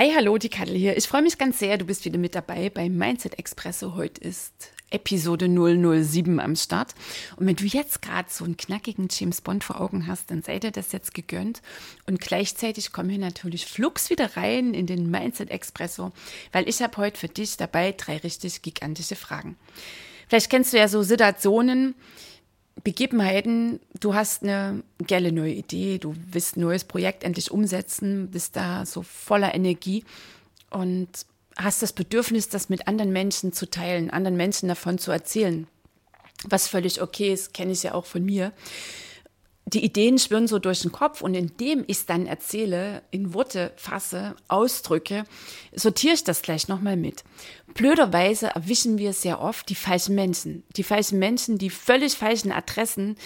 Hi, hallo, die Kattel hier. Ich freue mich ganz sehr, du bist wieder mit dabei beim Mindset Expresso. Heute ist Episode 007 am Start. Und wenn du jetzt gerade so einen knackigen James Bond vor Augen hast, dann sei dir das jetzt gegönnt. Und gleichzeitig kommen hier natürlich flugs wieder rein in den Mindset Expresso, weil ich habe heute für dich dabei drei richtig gigantische Fragen. Vielleicht kennst du ja so Situationen, Begebenheiten, du hast eine geile neue Idee, du willst ein neues Projekt endlich umsetzen, bist da so voller Energie und hast das Bedürfnis, das mit anderen Menschen zu teilen, anderen Menschen davon zu erzählen. Was völlig okay ist, kenne ich ja auch von mir die Ideen schwirren so durch den Kopf und indem ich es dann erzähle, in Worte fasse, ausdrücke, sortiere ich das gleich nochmal mit. Blöderweise erwischen wir sehr oft die falschen Menschen. Die falschen Menschen, die völlig falschen Adressen,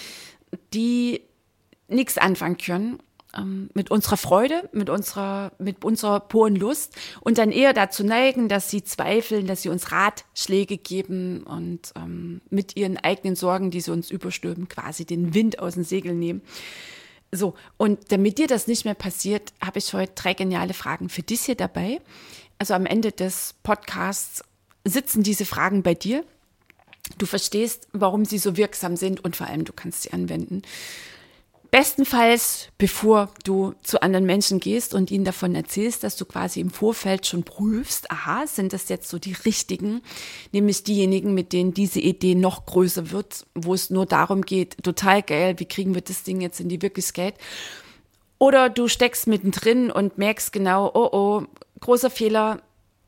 die nichts anfangen können ähm, mit unserer Freude, mit unserer, mit unserer puren Lust und dann eher dazu neigen, dass sie zweifeln, dass sie uns Ratschläge geben und ähm, mit ihren eigenen Sorgen, die sie uns überstülpen, quasi den Wind aus den Segeln nehmen. So, und damit dir das nicht mehr passiert, habe ich heute drei geniale Fragen für dich hier dabei. Also am Ende des Podcasts sitzen diese Fragen bei dir. Du verstehst, warum sie so wirksam sind und vor allem du kannst sie anwenden. Bestenfalls, bevor du zu anderen Menschen gehst und ihnen davon erzählst, dass du quasi im Vorfeld schon prüfst, aha, sind das jetzt so die richtigen, nämlich diejenigen, mit denen diese Idee noch größer wird, wo es nur darum geht, total geil, wie kriegen wir das Ding jetzt in die Wirklichkeit? Oder du steckst mittendrin und merkst genau, oh oh, großer Fehler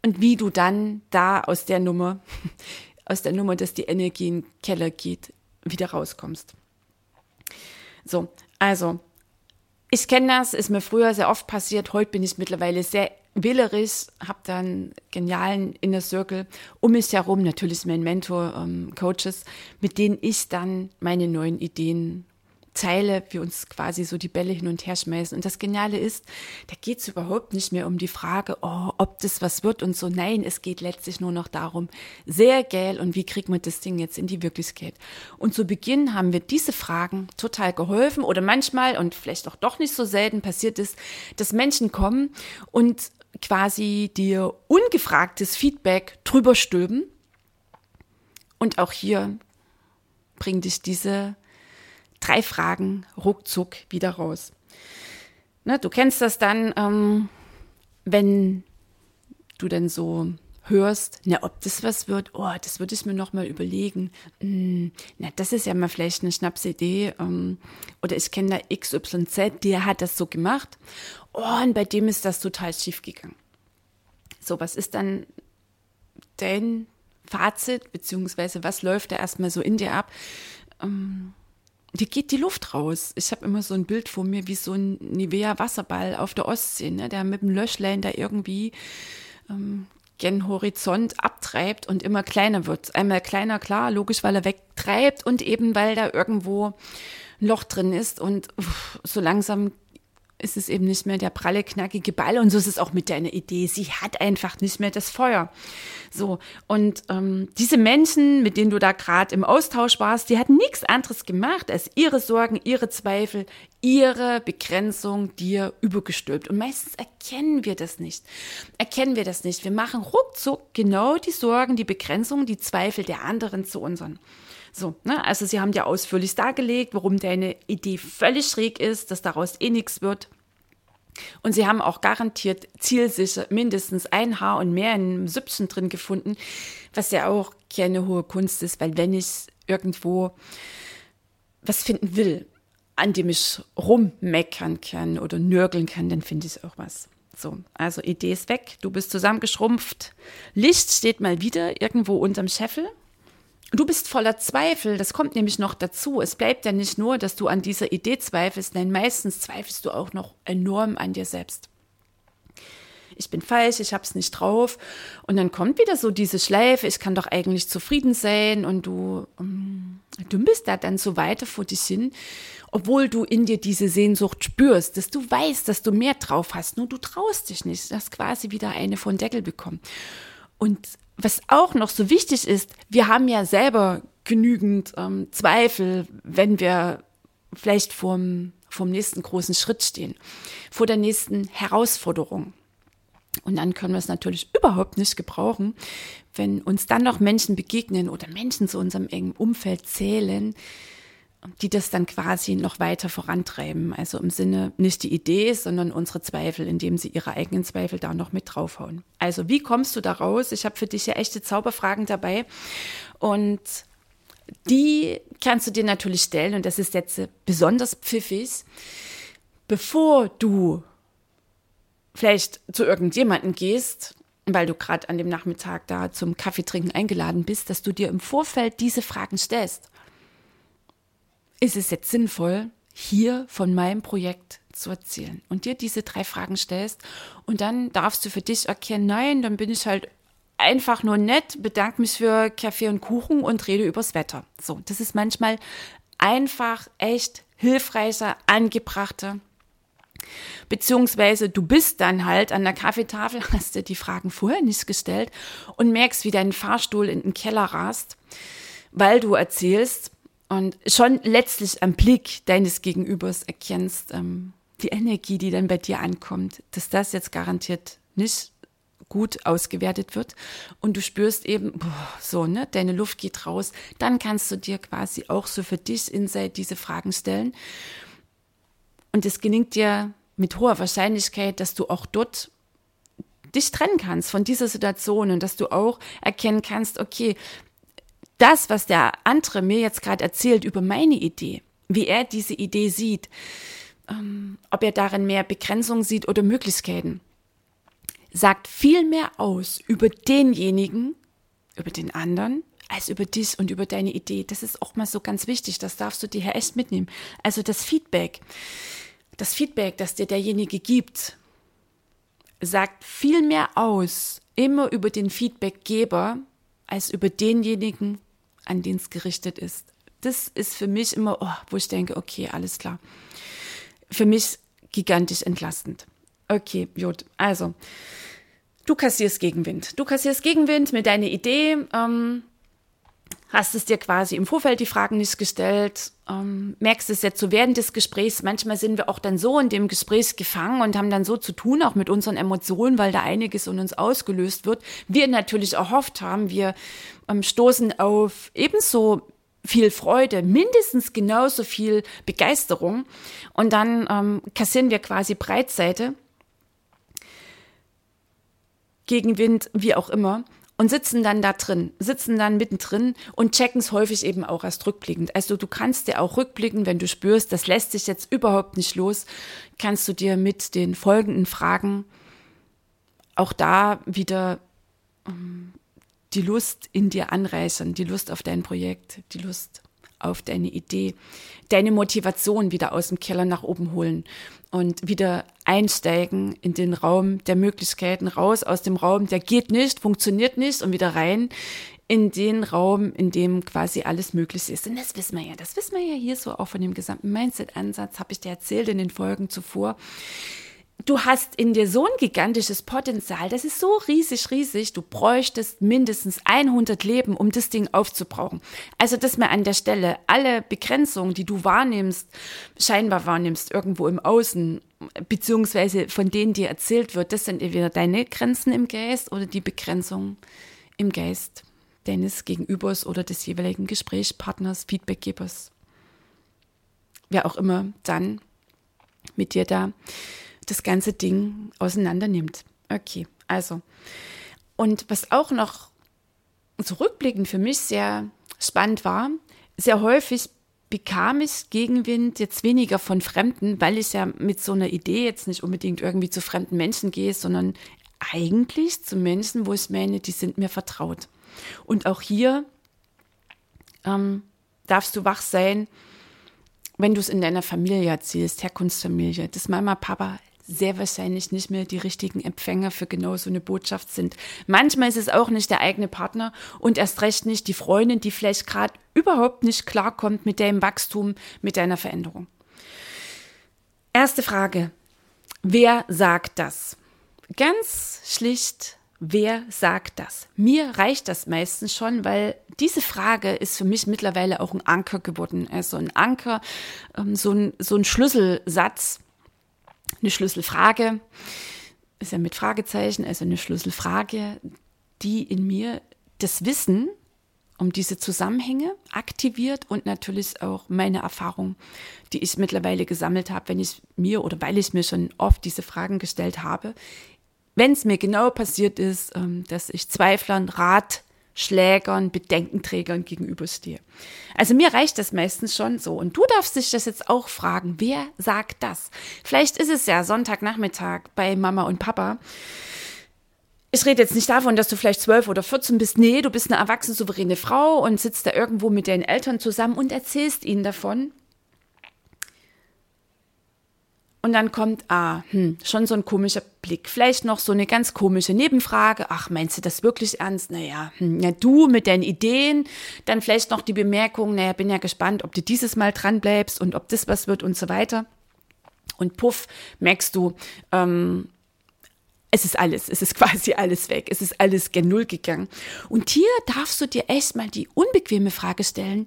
und wie du dann da aus der Nummer, aus der Nummer, dass die Energie in den Keller geht, wieder rauskommst. So, also, ich kenne das, ist mir früher sehr oft passiert. Heute bin ich mittlerweile sehr wählerisch, habe dann genialen Inner Circle um mich herum, natürlich mein Mentor, ähm, Coaches, mit denen ich dann meine neuen Ideen Zeile wir uns quasi so die Bälle hin und her schmeißen. Und das Geniale ist, da geht es überhaupt nicht mehr um die Frage, oh, ob das was wird und so. Nein, es geht letztlich nur noch darum, sehr geil und wie kriegt man das Ding jetzt in die Wirklichkeit. Und zu Beginn haben wir diese Fragen total geholfen oder manchmal und vielleicht auch doch nicht so selten passiert ist, dass Menschen kommen und quasi dir ungefragtes Feedback drüber stülpen. Und auch hier bringt dich diese drei Fragen ruckzuck wieder raus. Ne, du kennst das dann, ähm, wenn du dann so hörst, na, ob das was wird, oh, das würde ich mir noch mal überlegen. Hm, na, das ist ja mal vielleicht eine Schnapsidee. Ähm, oder ich kenne da XYZ, der hat das so gemacht. Oh, und bei dem ist das total schief gegangen. So, was ist dann dein Fazit, beziehungsweise was läuft da erstmal so in dir ab? Ähm, dir geht die Luft raus. Ich habe immer so ein Bild vor mir wie so ein Nivea-Wasserball auf der Ostsee, ne, der mit dem Löschlein da irgendwie ähm, gen Horizont abtreibt und immer kleiner wird. Einmal kleiner, klar, logisch, weil er wegtreibt und eben weil da irgendwo ein Loch drin ist und uff, so langsam ist es eben nicht mehr der pralle, knackige Ball. Und so ist es auch mit deiner Idee. Sie hat einfach nicht mehr das Feuer. So. Und ähm, diese Menschen, mit denen du da gerade im Austausch warst, die hatten nichts anderes gemacht, als ihre Sorgen, ihre Zweifel, ihre Begrenzung dir übergestülpt. Und meistens erkennen wir das nicht. Erkennen wir das nicht. Wir machen ruckzuck genau die Sorgen, die Begrenzungen, die Zweifel der anderen zu unseren. So, ne? Also sie haben dir ausführlich dargelegt, warum deine Idee völlig schräg ist, dass daraus eh nichts wird. Und sie haben auch garantiert zielsicher mindestens ein Haar und mehr in einem Süppchen drin gefunden, was ja auch keine hohe Kunst ist, weil wenn ich irgendwo was finden will, an dem ich rummeckern kann oder nörgeln kann, dann finde ich auch was. So, also Idee ist weg, du bist zusammengeschrumpft. Licht steht mal wieder irgendwo unterm Scheffel Du bist voller Zweifel, das kommt nämlich noch dazu. Es bleibt ja nicht nur, dass du an dieser Idee zweifelst, nein, meistens zweifelst du auch noch enorm an dir selbst. Ich bin falsch, ich hab's nicht drauf. Und dann kommt wieder so diese Schleife, ich kann doch eigentlich zufrieden sein und du um, ähm, bist da dann so weiter vor dich hin, obwohl du in dir diese Sehnsucht spürst, dass du weißt, dass du mehr drauf hast, nur du traust dich nicht, dass quasi wieder eine von Deckel bekommen. Und was auch noch so wichtig ist, wir haben ja selber genügend ähm, Zweifel, wenn wir vielleicht vorm, vom nächsten großen Schritt stehen, vor der nächsten Herausforderung. Und dann können wir es natürlich überhaupt nicht gebrauchen, wenn uns dann noch Menschen begegnen oder Menschen zu unserem engen Umfeld zählen, die das dann quasi noch weiter vorantreiben. Also im Sinne nicht die Idee, sondern unsere Zweifel, indem sie ihre eigenen Zweifel da noch mit draufhauen. Also wie kommst du da raus? Ich habe für dich ja echte Zauberfragen dabei und die kannst du dir natürlich stellen und das ist jetzt besonders pfiffig, bevor du vielleicht zu irgendjemanden gehst, weil du gerade an dem Nachmittag da zum Kaffeetrinken eingeladen bist, dass du dir im Vorfeld diese Fragen stellst ist es jetzt sinnvoll, hier von meinem Projekt zu erzählen und dir diese drei Fragen stellst und dann darfst du für dich erkennen, nein, dann bin ich halt einfach nur nett, bedanke mich für Kaffee und Kuchen und rede übers Wetter. So, das ist manchmal einfach echt hilfreicher, angebrachter. Beziehungsweise du bist dann halt an der Kaffeetafel, hast dir die Fragen vorher nicht gestellt und merkst, wie dein Fahrstuhl in den Keller rast, weil du erzählst, und schon letztlich am Blick deines Gegenübers erkennst ähm, die Energie, die dann bei dir ankommt, dass das jetzt garantiert nicht gut ausgewertet wird und du spürst eben, boah, so, ne, deine Luft geht raus, dann kannst du dir quasi auch so für dich inside diese Fragen stellen. Und es gelingt dir mit hoher Wahrscheinlichkeit, dass du auch dort dich trennen kannst von dieser Situation und dass du auch erkennen kannst, okay, das, was der andere mir jetzt gerade erzählt über meine Idee, wie er diese Idee sieht, ähm, ob er darin mehr Begrenzung sieht oder Möglichkeiten, sagt viel mehr aus über denjenigen, über den anderen, als über dich und über deine Idee. Das ist auch mal so ganz wichtig. Das darfst du dir hier echt mitnehmen. Also das Feedback, das Feedback, das dir derjenige gibt, sagt viel mehr aus, immer über den Feedbackgeber, als über denjenigen, an den es gerichtet ist. Das ist für mich immer, oh, wo ich denke, okay, alles klar. Für mich gigantisch entlastend. Okay, gut. Also, du kassierst Gegenwind. Du kassierst Gegenwind mit deiner Idee. Ähm, hast es dir quasi im Vorfeld die Fragen nicht gestellt, ähm, merkst es jetzt so während des Gesprächs. Manchmal sind wir auch dann so in dem Gespräch gefangen und haben dann so zu tun, auch mit unseren Emotionen, weil da einiges in uns ausgelöst wird. Wir natürlich erhofft haben, wir ähm, stoßen auf ebenso viel Freude, mindestens genauso viel Begeisterung. Und dann ähm, kassieren wir quasi Breitseite, Gegenwind, wie auch immer und sitzen dann da drin, sitzen dann mittendrin und checken es häufig eben auch erst rückblickend. Also du kannst dir auch rückblicken, wenn du spürst, das lässt sich jetzt überhaupt nicht los, kannst du dir mit den folgenden Fragen auch da wieder ähm, die Lust in dir anreichern, die Lust auf dein Projekt, die Lust auf deine Idee, deine Motivation wieder aus dem Keller nach oben holen und wieder einsteigen in den Raum der Möglichkeiten, raus aus dem Raum, der geht nicht, funktioniert nicht und wieder rein in den Raum, in dem quasi alles möglich ist. Und das wissen wir ja, das wissen wir ja hier so auch von dem gesamten Mindset-Ansatz, habe ich dir erzählt in den Folgen zuvor du hast in dir so ein gigantisches Potenzial, das ist so riesig, riesig, du bräuchtest mindestens 100 Leben, um das Ding aufzubrauchen. Also, dass man an der Stelle alle Begrenzungen, die du wahrnimmst, scheinbar wahrnimmst, irgendwo im Außen, beziehungsweise von denen dir erzählt wird, das sind entweder deine Grenzen im Geist oder die Begrenzungen im Geist deines Gegenübers oder des jeweiligen Gesprächspartners, Feedbackgebers. Wer auch immer dann mit dir da das ganze Ding auseinander nimmt. Okay, also. Und was auch noch zurückblickend für mich sehr spannend war, sehr häufig bekam ich Gegenwind jetzt weniger von Fremden, weil ich ja mit so einer Idee jetzt nicht unbedingt irgendwie zu fremden Menschen gehe, sondern eigentlich zu Menschen, wo ich meine, die sind mir vertraut. Und auch hier ähm, darfst du wach sein, wenn du es in deiner Familie erzählst, Herkunftsfamilie, dass Mama, Papa sehr wahrscheinlich nicht mehr die richtigen Empfänger für genau so eine Botschaft sind. Manchmal ist es auch nicht der eigene Partner und erst recht nicht die Freundin, die vielleicht gerade überhaupt nicht klarkommt mit deinem Wachstum, mit deiner Veränderung. Erste Frage. Wer sagt das? Ganz schlicht, wer sagt das? Mir reicht das meistens schon, weil diese Frage ist für mich mittlerweile auch ein Anker geworden. Also ein Anker, ähm, so ein, so ein Schlüsselsatz, eine Schlüsselfrage, ist ja mit Fragezeichen, also eine Schlüsselfrage, die in mir das Wissen um diese Zusammenhänge aktiviert und natürlich auch meine Erfahrung, die ich mittlerweile gesammelt habe, wenn ich mir oder weil ich mir schon oft diese Fragen gestellt habe. Wenn es mir genau passiert ist, ähm, dass ich Zweiflern, Rat Schlägern, Bedenkenträgern gegenüberstehe. Also mir reicht das meistens schon so. Und du darfst dich das jetzt auch fragen. Wer sagt das? Vielleicht ist es ja Sonntagnachmittag bei Mama und Papa. Ich rede jetzt nicht davon, dass du vielleicht zwölf oder 14 bist. Nee, du bist eine erwachsene, souveräne Frau und sitzt da irgendwo mit deinen Eltern zusammen und erzählst ihnen davon. Und dann kommt, ah, hm, schon so ein komischer Blick. Vielleicht noch so eine ganz komische Nebenfrage. Ach, meinst du das wirklich ernst? Naja, hm, ja, du mit deinen Ideen. Dann vielleicht noch die Bemerkung, naja, bin ja gespannt, ob du dieses Mal dran bleibst und ob das was wird und so weiter. Und puff, merkst du, ähm, es ist alles, es ist quasi alles weg, es ist alles gen Null gegangen. Und hier darfst du dir echt mal die unbequeme Frage stellen,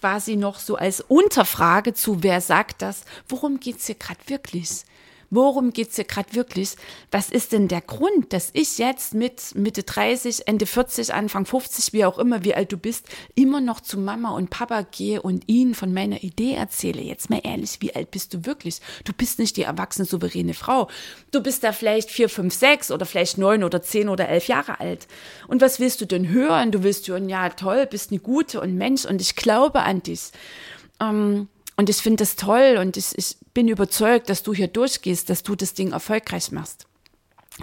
quasi noch so als Unterfrage zu, wer sagt das, worum geht's hier gerade wirklich? Worum geht's hier gerade wirklich? Was ist denn der Grund, dass ich jetzt mit Mitte 30, Ende 40, Anfang 50, wie auch immer, wie alt du bist, immer noch zu Mama und Papa gehe und ihnen von meiner Idee erzähle? Jetzt mal ehrlich, wie alt bist du wirklich? Du bist nicht die erwachsene, souveräne Frau. Du bist da vielleicht vier, fünf, sechs oder vielleicht neun oder zehn oder elf Jahre alt. Und was willst du denn hören? Du willst hören, ja, toll, bist eine gute und Mensch und ich glaube an dich. Ähm, und ich finde das toll und ich, ich bin überzeugt, dass du hier durchgehst, dass du das Ding erfolgreich machst.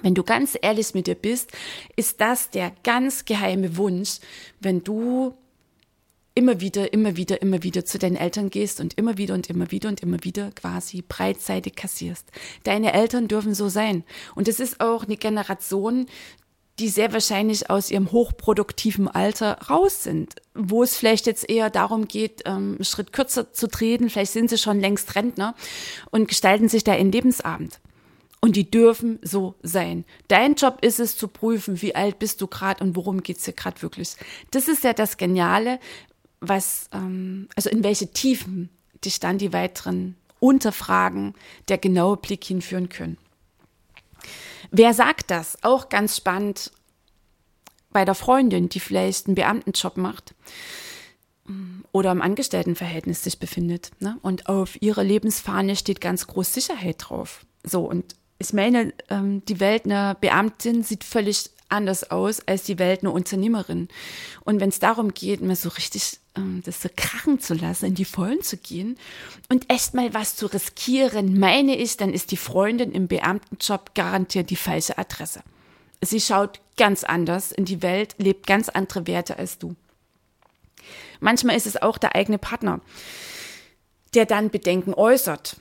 Wenn du ganz ehrlich mit dir bist, ist das der ganz geheime Wunsch, wenn du immer wieder, immer wieder, immer wieder zu deinen Eltern gehst und immer wieder und immer wieder und immer wieder quasi breitseitig kassierst. Deine Eltern dürfen so sein. Und es ist auch eine Generation, die sehr wahrscheinlich aus ihrem hochproduktiven Alter raus sind, wo es vielleicht jetzt eher darum geht, ähm, einen Schritt kürzer zu treten, vielleicht sind sie schon längst Rentner und gestalten sich da einen Lebensabend. Und die dürfen so sein. Dein Job ist es zu prüfen, wie alt bist du gerade und worum geht's dir gerade wirklich. Das ist ja das Geniale, was, ähm, also in welche Tiefen dich dann die weiteren Unterfragen der genaue Blick hinführen können. Wer sagt das? Auch ganz spannend bei der Freundin, die vielleicht einen Beamtenjob macht oder im Angestelltenverhältnis sich befindet. Ne? Und auf ihrer Lebensfahne steht ganz groß Sicherheit drauf. So, und ich meine, ähm, die Welt einer Beamtin sieht völlig anders aus als die Welt einer Unternehmerin. Und wenn es darum geht, mal so richtig ähm, das so krachen zu lassen, in die Vollen zu gehen und echt mal was zu riskieren, meine ich, dann ist die Freundin im Beamtenjob garantiert die falsche Adresse. Sie schaut ganz anders in die Welt, lebt ganz andere Werte als du. Manchmal ist es auch der eigene Partner, der dann Bedenken äußert.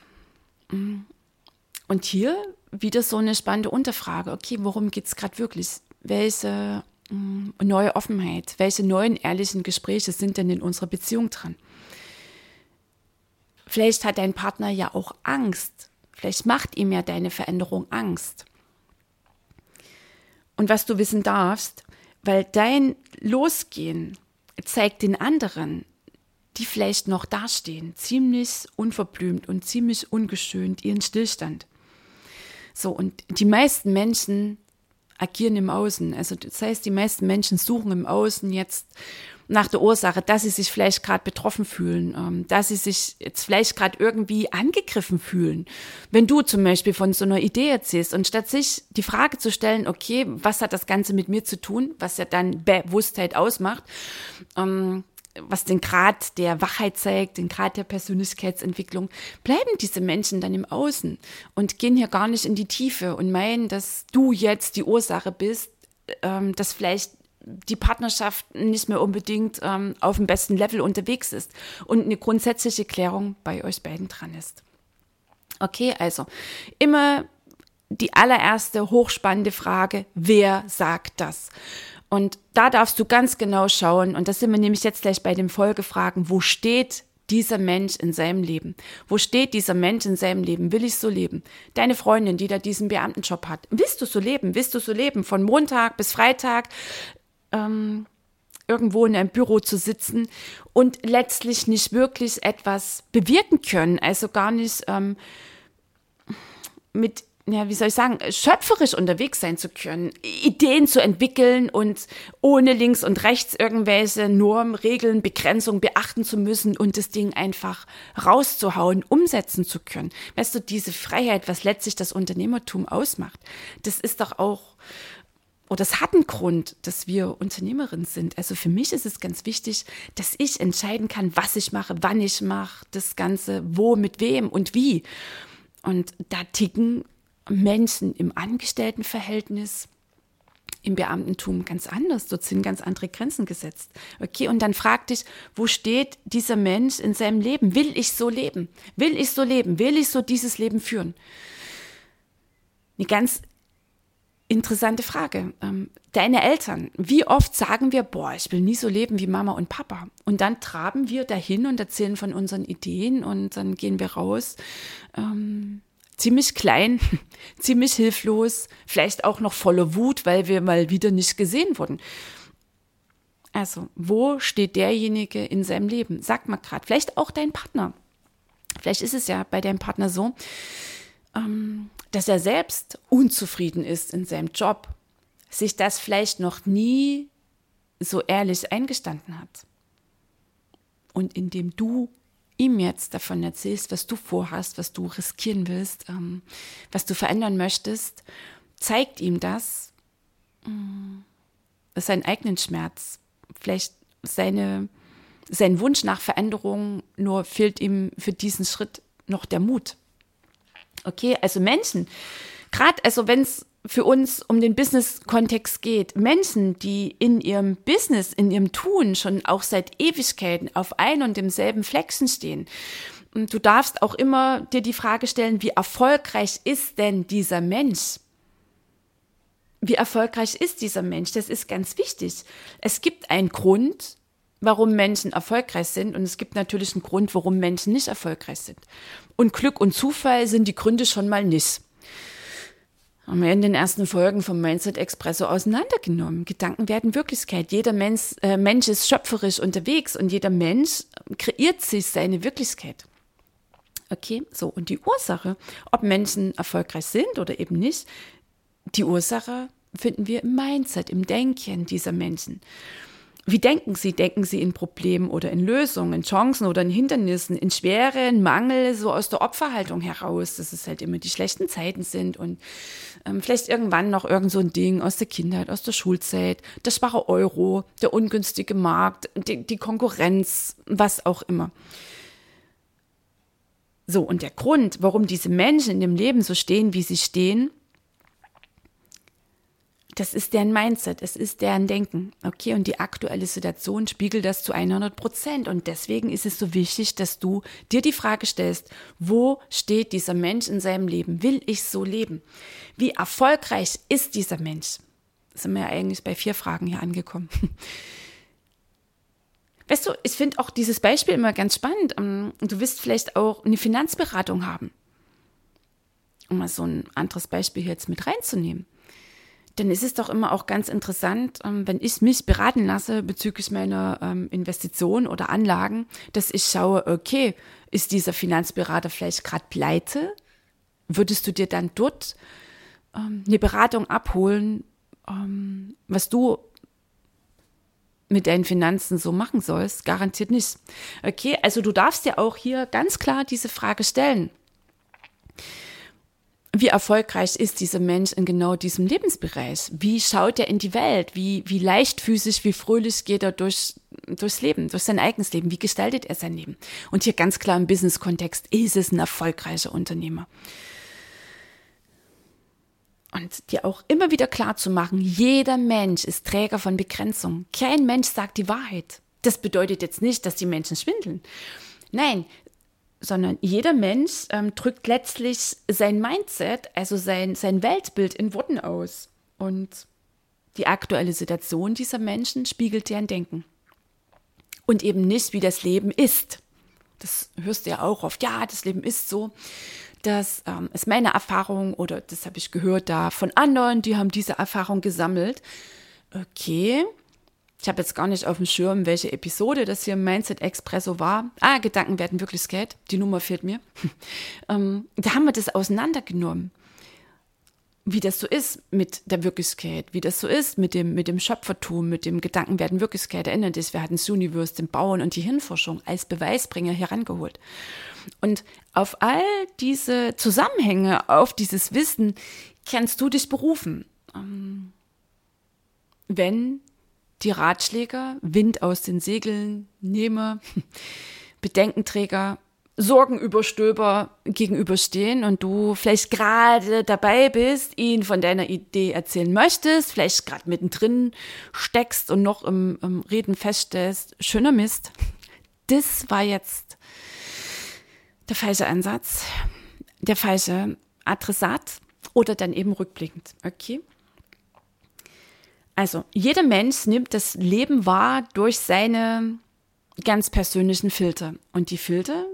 Und hier wieder so eine spannende Unterfrage. Okay, worum geht es gerade wirklich? Welche Mm, neue Offenheit? Welche neuen ehrlichen Gespräche sind denn in unserer Beziehung dran? Vielleicht hat dein Partner ja auch Angst. Vielleicht macht ihm ja deine Veränderung Angst. Und was du wissen darfst, weil dein Losgehen zeigt den anderen, die vielleicht noch dastehen, ziemlich unverblümt und ziemlich ungeschönt ihren Stillstand. So, und die meisten Menschen agieren im Außen. Also das heißt, die meisten Menschen suchen im Außen jetzt nach der Ursache, dass sie sich vielleicht gerade betroffen fühlen, ähm, dass sie sich jetzt vielleicht gerade irgendwie angegriffen fühlen. Wenn du zum Beispiel von so einer Idee erzählst und statt sich die Frage zu stellen, okay, was hat das Ganze mit mir zu tun, was ja dann Bewusstheit ausmacht, ähm, was den Grad der Wachheit zeigt, den Grad der Persönlichkeitsentwicklung, bleiben diese Menschen dann im Außen und gehen hier gar nicht in die Tiefe und meinen, dass du jetzt die Ursache bist, ähm, dass vielleicht die Partnerschaft nicht mehr unbedingt ähm, auf dem besten Level unterwegs ist und eine grundsätzliche Klärung bei euch beiden dran ist. Okay, also immer die allererste hochspannende Frage, wer sagt das? Und da darfst du ganz genau schauen, und das sind wir nämlich jetzt gleich bei den Folgefragen, wo steht dieser Mensch in seinem Leben? Wo steht dieser Mensch in seinem Leben? Will ich so leben? Deine Freundin, die da diesen Beamtenjob hat, willst du so leben? Willst du so leben? Von Montag bis Freitag ähm, irgendwo in einem Büro zu sitzen und letztlich nicht wirklich etwas bewirken können, also gar nicht ähm, mit ja, wie soll ich sagen, schöpferisch unterwegs sein zu können, Ideen zu entwickeln und ohne links und rechts irgendwelche Normen, Regeln, Begrenzungen beachten zu müssen und das Ding einfach rauszuhauen, umsetzen zu können. Weißt du, diese Freiheit, was letztlich das Unternehmertum ausmacht, das ist doch auch, oder das hat einen Grund, dass wir Unternehmerin sind. Also für mich ist es ganz wichtig, dass ich entscheiden kann, was ich mache, wann ich mache, das Ganze, wo, mit wem und wie. Und da ticken Menschen im Angestelltenverhältnis, im Beamtentum ganz anders. Dort sind ganz andere Grenzen gesetzt. Okay, und dann frag dich, wo steht dieser Mensch in seinem Leben? Will ich so leben? Will ich so leben? Will ich so dieses Leben führen? Eine ganz interessante Frage. Ähm, deine Eltern, wie oft sagen wir, boah, ich will nie so leben wie Mama und Papa? Und dann traben wir dahin und erzählen von unseren Ideen und dann gehen wir raus. Ähm, ziemlich klein, ziemlich hilflos, vielleicht auch noch voller Wut, weil wir mal wieder nicht gesehen wurden. Also, wo steht derjenige in seinem Leben? Sag mal gerade, vielleicht auch dein Partner. Vielleicht ist es ja bei deinem Partner so, ähm, dass er selbst unzufrieden ist in seinem Job, sich das vielleicht noch nie so ehrlich eingestanden hat. Und indem du ihm jetzt davon erzählst, was du vorhast, was du riskieren willst, ähm, was du verändern möchtest, zeigt ihm das, äh, seinen eigenen Schmerz, vielleicht seine, sein Wunsch nach Veränderung, nur fehlt ihm für diesen Schritt noch der Mut. Okay, also Menschen, gerade also wenn es für uns um den Business-Kontext geht. Menschen, die in ihrem Business, in ihrem Tun schon auch seit Ewigkeiten auf ein und demselben Flexen stehen. Und du darfst auch immer dir die Frage stellen, wie erfolgreich ist denn dieser Mensch? Wie erfolgreich ist dieser Mensch? Das ist ganz wichtig. Es gibt einen Grund, warum Menschen erfolgreich sind und es gibt natürlich einen Grund, warum Menschen nicht erfolgreich sind. Und Glück und Zufall sind die Gründe schon mal nicht haben wir in den ersten Folgen vom Mindset Expresso auseinandergenommen. Gedanken werden Wirklichkeit. Jeder Mensch, äh, Mensch ist schöpferisch unterwegs und jeder Mensch kreiert sich seine Wirklichkeit. Okay, so. Und die Ursache, ob Menschen erfolgreich sind oder eben nicht, die Ursache finden wir im Mindset, im Denken dieser Menschen. Wie denken Sie? Denken Sie in Problemen oder in Lösungen, in Chancen oder in Hindernissen, in Schwere, Mangel, so aus der Opferhaltung heraus, dass es halt immer die schlechten Zeiten sind und ähm, vielleicht irgendwann noch irgend so ein Ding aus der Kindheit, aus der Schulzeit, der schwache Euro, der ungünstige Markt, die, die Konkurrenz, was auch immer. So, und der Grund, warum diese Menschen in dem Leben so stehen, wie sie stehen, das ist deren Mindset, es ist deren Denken. Okay, und die aktuelle Situation spiegelt das zu 100 Prozent. Und deswegen ist es so wichtig, dass du dir die Frage stellst, wo steht dieser Mensch in seinem Leben? Will ich so leben? Wie erfolgreich ist dieser Mensch? Da sind wir ja eigentlich bei vier Fragen hier angekommen. Weißt du, ich finde auch dieses Beispiel immer ganz spannend. Ähm, du wirst vielleicht auch eine Finanzberatung haben. Um mal so ein anderes Beispiel jetzt mit reinzunehmen dann ist es doch immer auch ganz interessant, ähm, wenn ich mich beraten lasse bezüglich meiner ähm, Investition oder Anlagen, dass ich schaue, okay, ist dieser Finanzberater vielleicht gerade pleite? Würdest du dir dann dort ähm, eine Beratung abholen, was du mit deinen Finanzen so machen sollst? Garantiert nicht. Okay, also du darfst dir auch hier ganz klar diese Frage stellen wie erfolgreich ist dieser Mensch in genau diesem Lebensbereich? Wie schaut er in die Welt? Wie, wie leichtfüßig, wie fröhlich geht er durch, durchs Leben, durch sein eigenes Leben? Wie gestaltet er sein Leben? Und hier ganz klar im Business-Kontext ist es ein erfolgreicher Unternehmer. und dir auch immer wieder klar zu machen, jeder Mensch ist Träger von Begrenzung. Kein Mensch sagt die Wahrheit. Das bedeutet jetzt nicht, dass die Menschen schwindeln. Nein, sondern jeder Mensch ähm, drückt letztlich sein Mindset, also sein, sein Weltbild in Worten aus. Und die aktuelle Situation dieser Menschen spiegelt deren Denken. Und eben nicht, wie das Leben ist. Das hörst du ja auch oft. Ja, das Leben ist so, das ähm, ist meine Erfahrung oder das habe ich gehört da von anderen, die haben diese Erfahrung gesammelt. Okay. Ich habe jetzt gar nicht auf dem Schirm, welche Episode das hier im Mindset Expresso war. Ah, Gedanken werden wirklich Skate. Die Nummer fehlt mir. ähm, da haben wir das auseinandergenommen wie das so ist mit der Wirklichkeit, wie das so ist mit dem, mit dem Schöpfertum, mit dem Gedanken werden Wirklichkeit. Erinnert dich, wir hatten das Universe, den Bauen und die Hirnforschung als Beweisbringer herangeholt. Und auf all diese Zusammenhänge, auf dieses Wissen kannst du dich berufen. Ähm, wenn die Ratschläger Wind aus den Segeln nehme, Bedenkenträger Sorgenüberstöber gegenüberstehen und du vielleicht gerade dabei bist, ihn von deiner Idee erzählen möchtest, vielleicht gerade mittendrin steckst und noch im, im Reden feststellst, schöner Mist. Das war jetzt der falsche Ansatz, der falsche Adressat oder dann eben rückblickend. Okay? Also, jeder Mensch nimmt das Leben wahr durch seine ganz persönlichen Filter. Und die Filter,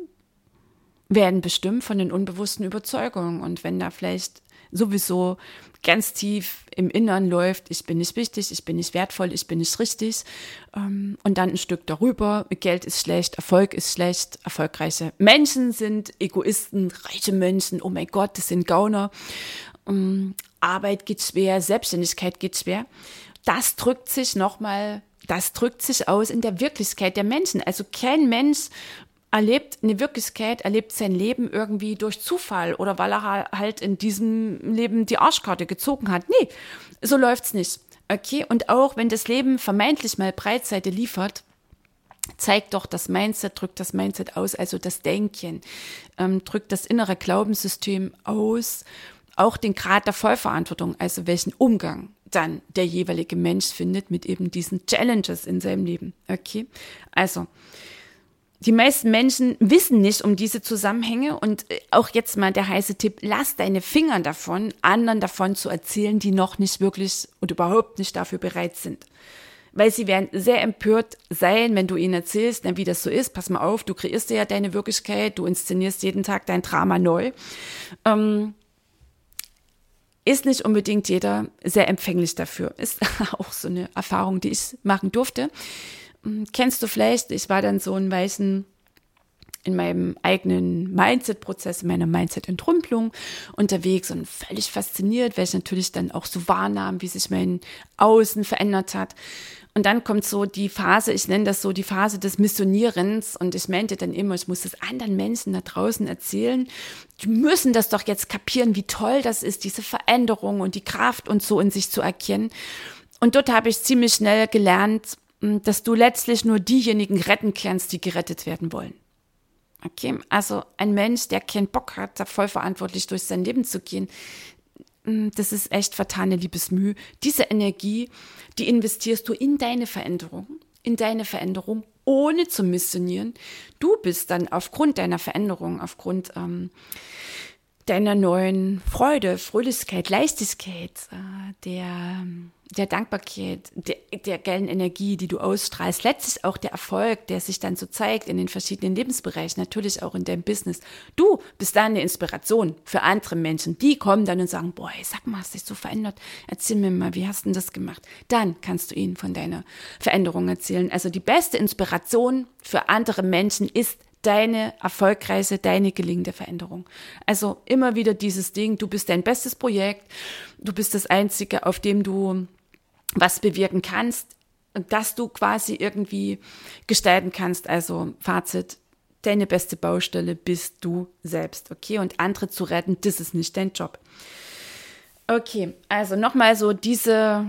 werden bestimmt von den unbewussten Überzeugungen. Und wenn da vielleicht sowieso ganz tief im Innern läuft, ich bin nicht wichtig, ich bin nicht wertvoll, ich bin nicht richtig. Ähm, und dann ein Stück darüber, Geld ist schlecht, Erfolg ist schlecht, erfolgreiche Menschen sind Egoisten, reiche Menschen, oh mein Gott, das sind Gauner. Ähm, Arbeit geht schwer, Selbstständigkeit geht schwer. Das drückt sich nochmal das drückt sich aus in der Wirklichkeit der Menschen. Also kein Mensch erlebt eine Wirklichkeit, erlebt sein Leben irgendwie durch Zufall oder weil er halt in diesem Leben die Arschkarte gezogen hat. Nee, so läuft's nicht. Okay, und auch wenn das Leben vermeintlich mal Breitseite liefert, zeigt doch das Mindset, drückt das Mindset aus, also das Denken, ähm, drückt das innere Glaubenssystem aus, auch den Grad der Vollverantwortung, also welchen Umgang dann der jeweilige Mensch findet mit eben diesen Challenges in seinem Leben. Okay, also die meisten Menschen wissen nicht um diese Zusammenhänge und äh, auch jetzt mal der heiße Tipp, lass deine Finger davon, anderen davon zu erzählen, die noch nicht wirklich und überhaupt nicht dafür bereit sind. Weil sie werden sehr empört sein, wenn du ihnen erzählst, wie das so ist. Pass mal auf, du kreierst dir ja deine Wirklichkeit, du inszenierst jeden Tag dein Drama neu. Ähm, ist nicht unbedingt jeder sehr empfänglich dafür. Ist auch so eine Erfahrung, die ich machen durfte. Hm, kennst du vielleicht, ich war dann so ein weißen in meinem eigenen Mindset-Prozess, in meiner Mindset-Entrümpelung unterwegs und völlig fasziniert, weil ich natürlich dann auch so wahrnahm, wie sich mein Außen verändert hat. Und dann kommt so die Phase, ich nenne das so die Phase des Missionierens und ich meinte dann immer, ich muss das anderen Menschen da draußen erzählen. Die müssen das doch jetzt kapieren, wie toll das ist, diese Veränderung und die Kraft und so in sich zu erkennen. Und dort habe ich ziemlich schnell gelernt, dass du letztlich nur diejenigen retten kannst, die gerettet werden wollen. Okay, also ein Mensch, der keinen Bock hat, da voll verantwortlich durch sein Leben zu gehen, das ist echt vertane Liebesmüh. Diese Energie, die investierst du in deine Veränderung, in deine Veränderung, ohne zu missionieren. Du bist dann aufgrund deiner Veränderung, aufgrund ähm, deiner neuen Freude, Fröhlichkeit, Leichtigkeit, äh, der der Dankbarkeit, der, der geilen Energie, die du ausstrahlst, letztlich auch der Erfolg, der sich dann so zeigt in den verschiedenen Lebensbereichen, natürlich auch in deinem Business. Du bist dann eine Inspiration für andere Menschen. Die kommen dann und sagen, boah, sag mal, hast dich so verändert? Erzähl mir mal, wie hast du das gemacht? Dann kannst du ihnen von deiner Veränderung erzählen. Also die beste Inspiration für andere Menschen ist deine erfolgreiche, deine gelingende Veränderung. Also immer wieder dieses Ding, du bist dein bestes Projekt, du bist das Einzige, auf dem du was bewirken kannst, dass du quasi irgendwie gestalten kannst. Also Fazit, deine beste Baustelle bist du selbst, okay? Und andere zu retten, das ist nicht dein Job. Okay, also nochmal so diese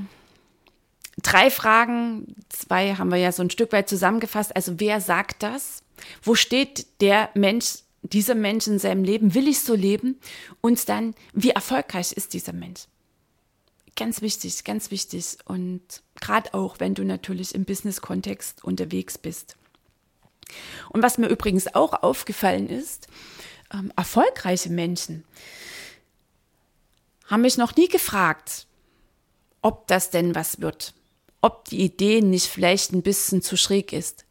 drei Fragen, zwei haben wir ja so ein Stück weit zusammengefasst. Also wer sagt das? Wo steht der Mensch, dieser Mensch in seinem Leben? Will ich so leben? Und dann, wie erfolgreich ist dieser Mensch? Ganz wichtig, ganz wichtig. Und gerade auch, wenn du natürlich im Business-Kontext unterwegs bist. Und was mir übrigens auch aufgefallen ist, ähm, erfolgreiche Menschen haben mich noch nie gefragt, ob das denn was wird, ob die Idee nicht vielleicht ein bisschen zu schräg ist.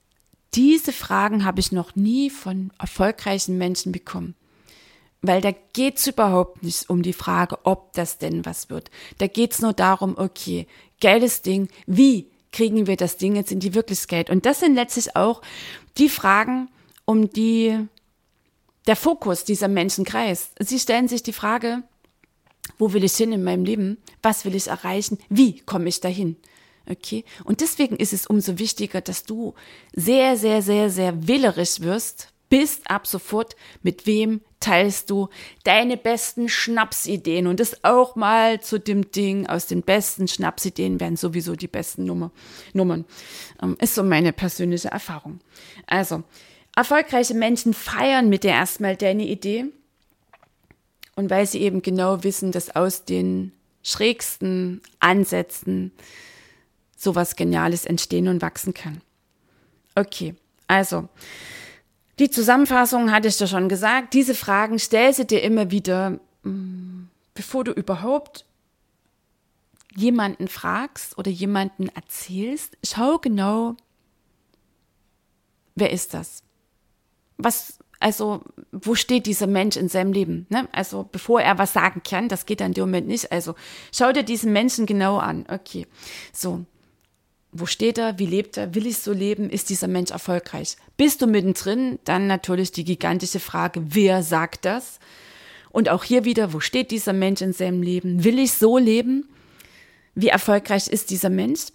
Diese Fragen habe ich noch nie von erfolgreichen Menschen bekommen. Weil da geht es überhaupt nicht um die Frage, ob das denn was wird. Da geht es nur darum, okay, geiles Ding, wie kriegen wir das Ding jetzt in die Wirklichkeit? Und das sind letztlich auch die Fragen, um die der Fokus dieser Menschen kreist. Sie stellen sich die Frage, wo will ich hin in meinem Leben? Was will ich erreichen? Wie komme ich dahin? Okay. Und deswegen ist es umso wichtiger, dass du sehr, sehr, sehr, sehr wählerisch wirst, bist ab sofort, mit wem teilst du deine besten Schnapsideen. Und das auch mal zu dem Ding, aus den besten Schnapsideen werden sowieso die besten Nummer, Nummern. Ähm, ist so meine persönliche Erfahrung. Also, erfolgreiche Menschen feiern mit dir erstmal deine Idee. Und weil sie eben genau wissen, dass aus den schrägsten Ansätzen sowas Geniales entstehen und wachsen kann. Okay, also die Zusammenfassung hatte ich dir schon gesagt. Diese Fragen stell sie dir immer wieder, mm, bevor du überhaupt jemanden fragst oder jemanden erzählst. Schau genau, wer ist das? Was, also, wo steht dieser Mensch in seinem Leben? Ne? Also, bevor er was sagen kann, das geht dann in dem Moment nicht. Also, schau dir diesen Menschen genau an. Okay. So wo steht er, wie lebt er, will ich so leben, ist dieser Mensch erfolgreich? Bist du mittendrin, dann natürlich die gigantische Frage, wer sagt das? Und auch hier wieder, wo steht dieser Mensch in seinem Leben? Will ich so leben? Wie erfolgreich ist dieser Mensch?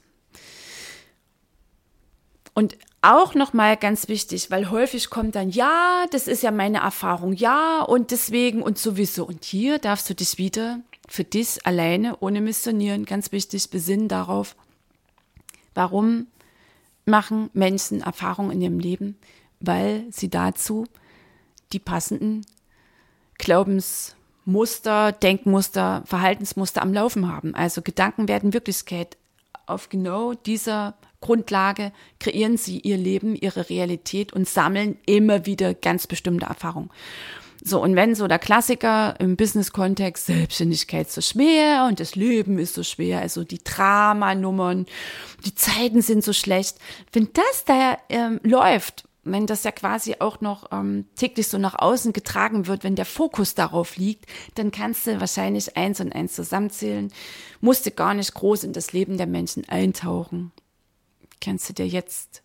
Und auch nochmal ganz wichtig, weil häufig kommt dann, ja, das ist ja meine Erfahrung, ja, und deswegen und sowieso. Und hier darfst du dich wieder für dich alleine, ohne missionieren, ganz wichtig, besinnen darauf, Warum machen Menschen Erfahrungen in ihrem Leben? Weil sie dazu die passenden Glaubensmuster, Denkmuster, Verhaltensmuster am Laufen haben. Also Gedanken werden Wirklichkeit. Auf genau dieser Grundlage kreieren sie ihr Leben, ihre Realität und sammeln immer wieder ganz bestimmte Erfahrungen. So, und wenn so der Klassiker im Business-Kontext, Selbstständigkeit so schwer und das Leben ist so schwer, also die Dramanummern, die Zeiten sind so schlecht, wenn das da ähm, läuft, wenn das ja quasi auch noch ähm, täglich so nach außen getragen wird, wenn der Fokus darauf liegt, dann kannst du wahrscheinlich eins und eins zusammenzählen, musst du gar nicht groß in das Leben der Menschen eintauchen. Kannst du dir jetzt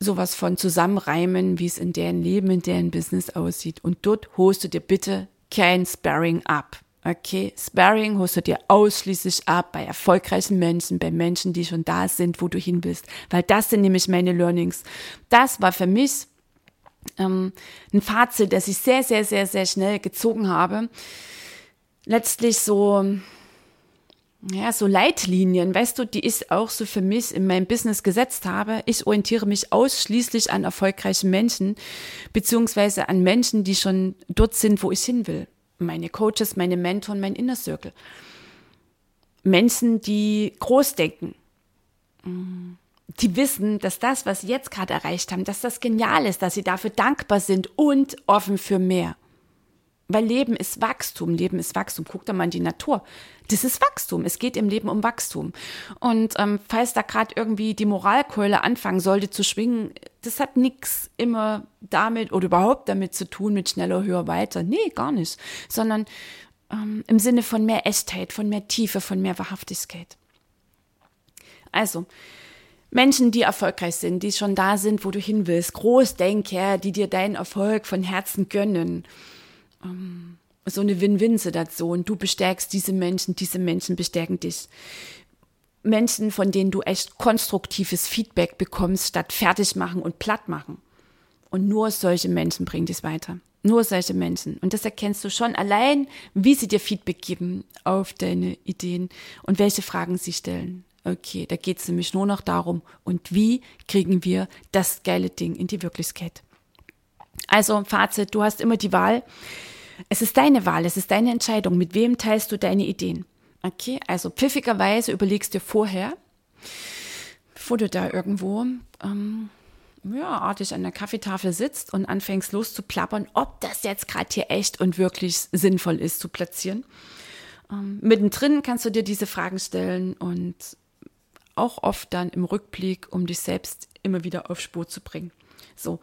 sowas von zusammenreimen, wie es in deren Leben, in deren Business aussieht. Und dort holst dir bitte kein Sparring ab. Okay, Sparring holst dir ausschließlich ab bei erfolgreichen Menschen, bei Menschen, die schon da sind, wo du hin willst. Weil das sind nämlich meine Learnings. Das war für mich ähm, ein Fazit, das ich sehr, sehr, sehr, sehr schnell gezogen habe. Letztlich so ja, so Leitlinien, weißt du, die ich auch so für mich in meinem Business gesetzt habe. Ich orientiere mich ausschließlich an erfolgreichen Menschen, beziehungsweise an Menschen, die schon dort sind, wo ich hin will. Meine Coaches, meine Mentoren, mein Inner Circle. Menschen, die groß denken. Die wissen, dass das, was sie jetzt gerade erreicht haben, dass das genial ist, dass sie dafür dankbar sind und offen für mehr. Weil Leben ist Wachstum, Leben ist Wachstum. Guck doch mal in die Natur. Das ist Wachstum. Es geht im Leben um Wachstum. Und ähm, falls da gerade irgendwie die Moralkeule anfangen sollte zu schwingen, das hat nichts immer damit oder überhaupt damit zu tun mit schneller, höher, weiter. Nee, gar nicht. Sondern ähm, im Sinne von mehr Echtheit, von mehr Tiefe, von mehr Wahrhaftigkeit. Also, Menschen, die erfolgreich sind, die schon da sind, wo du hin willst, Großdenker, die dir deinen Erfolg von Herzen gönnen ähm, so eine Win-Win-Situation. Du bestärkst diese Menschen, diese Menschen bestärken dich. Menschen, von denen du echt konstruktives Feedback bekommst, statt fertig machen und platt machen. Und nur solche Menschen bringen dich weiter. Nur solche Menschen. Und das erkennst du schon allein, wie sie dir Feedback geben auf deine Ideen und welche Fragen sie stellen. Okay, da geht es nämlich nur noch darum, und wie kriegen wir das geile Ding in die Wirklichkeit. Also Fazit, du hast immer die Wahl, es ist deine Wahl, es ist deine Entscheidung, mit wem teilst du deine Ideen. Okay, also pfiffigerweise überlegst dir vorher, bevor du da irgendwo ähm, ja, artig an der Kaffeetafel sitzt und anfängst loszuplappern, ob das jetzt gerade hier echt und wirklich sinnvoll ist zu platzieren. Ähm, mittendrin kannst du dir diese Fragen stellen und auch oft dann im Rückblick, um dich selbst immer wieder auf Spur zu bringen. So,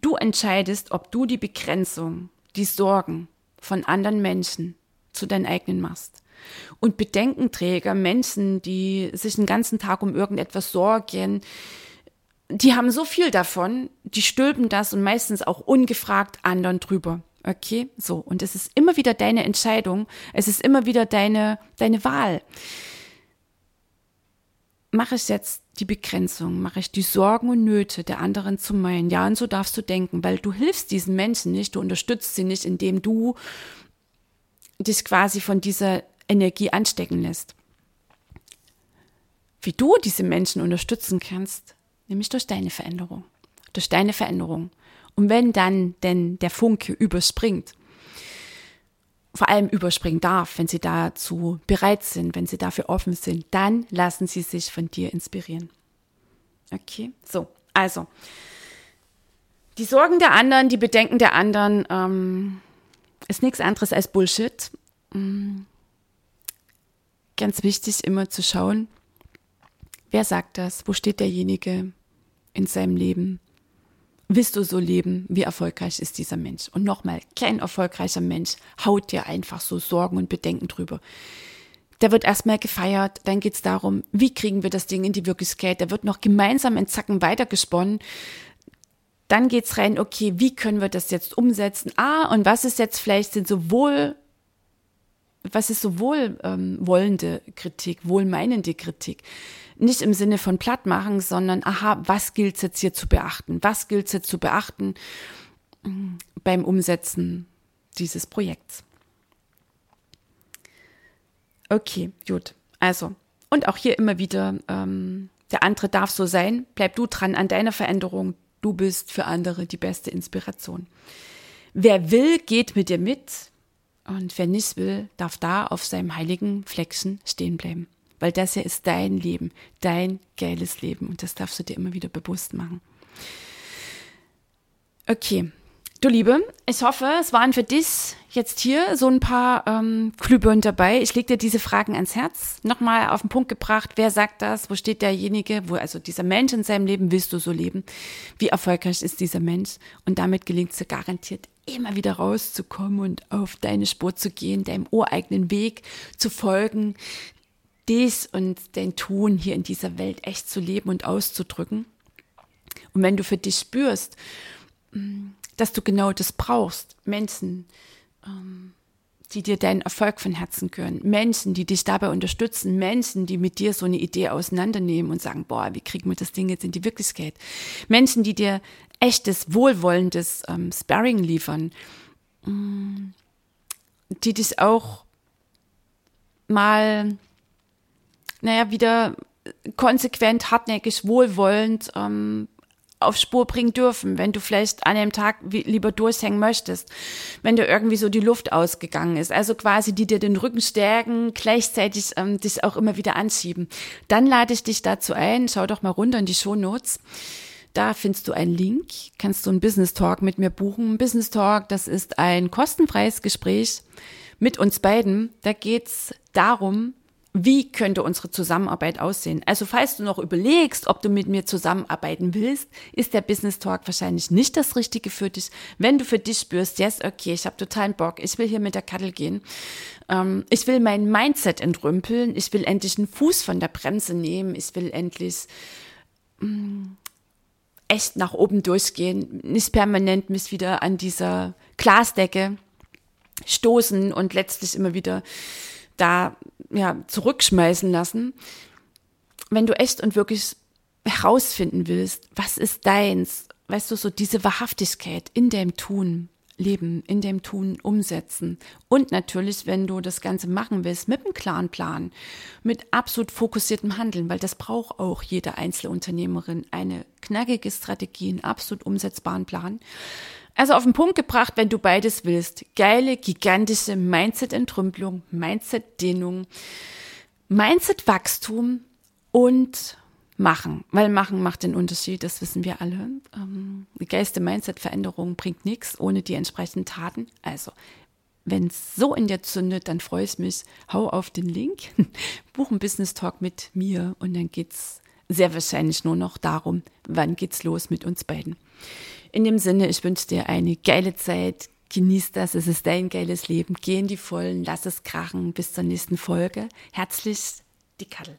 du entscheidest, ob du die Begrenzung, die Sorgen von anderen Menschen zu deinen eigenen machst. Und Bedenkenträger, Menschen, die sich den ganzen Tag um irgendetwas sorgen, die haben so viel davon, die stülpen das und meistens auch ungefragt anderen drüber. Okay, so. Und es ist immer wieder deine Entscheidung. Es ist immer wieder deine, deine Wahl. Mache ich jetzt die Begrenzung? Mache ich die Sorgen und Nöte der anderen zu meinen? Ja, und so darfst du denken, weil du hilfst diesen Menschen nicht, du unterstützt sie nicht, indem du dich quasi von dieser Energie anstecken lässt. Wie du diese Menschen unterstützen kannst, nämlich durch deine Veränderung. Durch deine Veränderung. Und wenn dann denn der Funke überspringt, vor allem überspringen darf, wenn sie dazu bereit sind, wenn sie dafür offen sind, dann lassen sie sich von dir inspirieren. Okay, so, also die Sorgen der anderen, die Bedenken der anderen ähm, ist nichts anderes als Bullshit. Mhm. Ganz wichtig, immer zu schauen, wer sagt das, wo steht derjenige in seinem Leben, willst du so leben? Wie erfolgreich ist dieser Mensch? Und nochmal, kein erfolgreicher Mensch haut dir einfach so Sorgen und Bedenken drüber. Der wird erstmal gefeiert, dann geht es darum, wie kriegen wir das Ding in die Wirklichkeit. Da wird noch gemeinsam in Zacken weitergesponnen. Dann geht es rein, okay, wie können wir das jetzt umsetzen? Ah, und was ist jetzt vielleicht sind sowohl was ist so wohlwollende ähm, Kritik, wohlmeinende Kritik? nicht im Sinne von platt machen, sondern aha, was gilt es jetzt hier zu beachten? Was gilt es jetzt zu beachten mm, beim Umsetzen dieses Projekts? Okay, gut. Also, und auch hier immer wieder, ähm, der andere darf so sein, bleib du dran an deiner Veränderung, du bist für andere die beste Inspiration. Wer will, geht mit dir mit und wer nicht will, darf da auf seinem heiligen Fleckchen stehen bleiben. Weil das hier ist dein Leben, dein geiles Leben. Und das darfst du dir immer wieder bewusst machen. Okay, du Liebe, ich hoffe, es waren für dich jetzt hier so ein paar ähm, Glühbirnen dabei. Ich lege dir diese Fragen ans Herz. Nochmal auf den Punkt gebracht, wer sagt das? Wo steht derjenige? Wo, also dieser Mensch in seinem Leben, willst du so leben? Wie erfolgreich ist dieser Mensch? Und damit gelingt es dir garantiert immer wieder rauszukommen und auf deine Spur zu gehen, deinem ureigenen Weg zu folgen, dies und dein Tun hier in dieser Welt echt zu leben und auszudrücken. Und wenn du für dich spürst, mm, dass du genau das brauchst, Menschen, die dir deinen Erfolg von Herzen gönnen, Menschen, die dich dabei unterstützen, Menschen, die mit dir so eine Idee auseinandernehmen und sagen, boah, wie kriegen wir das Ding jetzt in die Wirklichkeit? Menschen, die dir echtes, wohlwollendes ähm, Sparring liefern, mm, die dich auch mal naja, wieder konsequent, hartnäckig, wohlwollend ähm, auf Spur bringen dürfen, wenn du vielleicht an einem Tag lieber durchhängen möchtest, wenn dir irgendwie so die Luft ausgegangen ist. Also quasi, die dir den Rücken stärken, gleichzeitig ähm, dich auch immer wieder anschieben. Dann lade ich dich dazu ein, schau doch mal runter in die Show Notes. Da findest du einen Link, kannst du einen Business Talk mit mir buchen. Business Talk, das ist ein kostenfreies Gespräch mit uns beiden. Da geht's darum, wie könnte unsere Zusammenarbeit aussehen? Also falls du noch überlegst, ob du mit mir zusammenarbeiten willst, ist der Business Talk wahrscheinlich nicht das Richtige für dich. Wenn du für dich spürst, yes, okay, ich habe totalen Bock, ich will hier mit der Kattel gehen, ähm, ich will mein Mindset entrümpeln, ich will endlich einen Fuß von der Bremse nehmen, ich will endlich mh, mm, echt nach oben durchgehen, nicht permanent mich wieder an dieser Glasdecke stoßen und letztlich immer wieder da ja, zurückschmeißen lassen. Wenn du echt und wirklich herausfinden willst, was ist deins, weißt du, so diese Wahrhaftigkeit in dem Tun leben, in dem Tun umsetzen. Und natürlich, wenn du das Ganze machen willst, mit einem klaren Plan, mit absolut fokussiertem Handeln, weil das braucht auch jede Einzelunternehmerin, eine knackige Strategie, einen absolut umsetzbaren Plan. Also auf den Punkt gebracht, wenn du beides willst. Geile, gigantische Mindset-Entrümpelung, Mindset-Dehnung. Mindset-Wachstum und machen, weil machen macht den Unterschied, das wissen wir alle. Ähm, die geilste Mindset-Veränderung bringt nichts ohne die entsprechenden Taten. Also, wenn es so in dir zündet, dann freue ich mich. Hau auf den Link, buch einen Business Talk mit mir und dann geht's sehr wahrscheinlich nur noch darum, wann geht's los mit uns beiden. In dem Sinne, ich wünsche dir eine geile Zeit. Genieß das, es ist dein geiles Leben. Geh in die Vollen, lass es krachen. Bis zur nächsten Folge. Herzlich, die Kattel.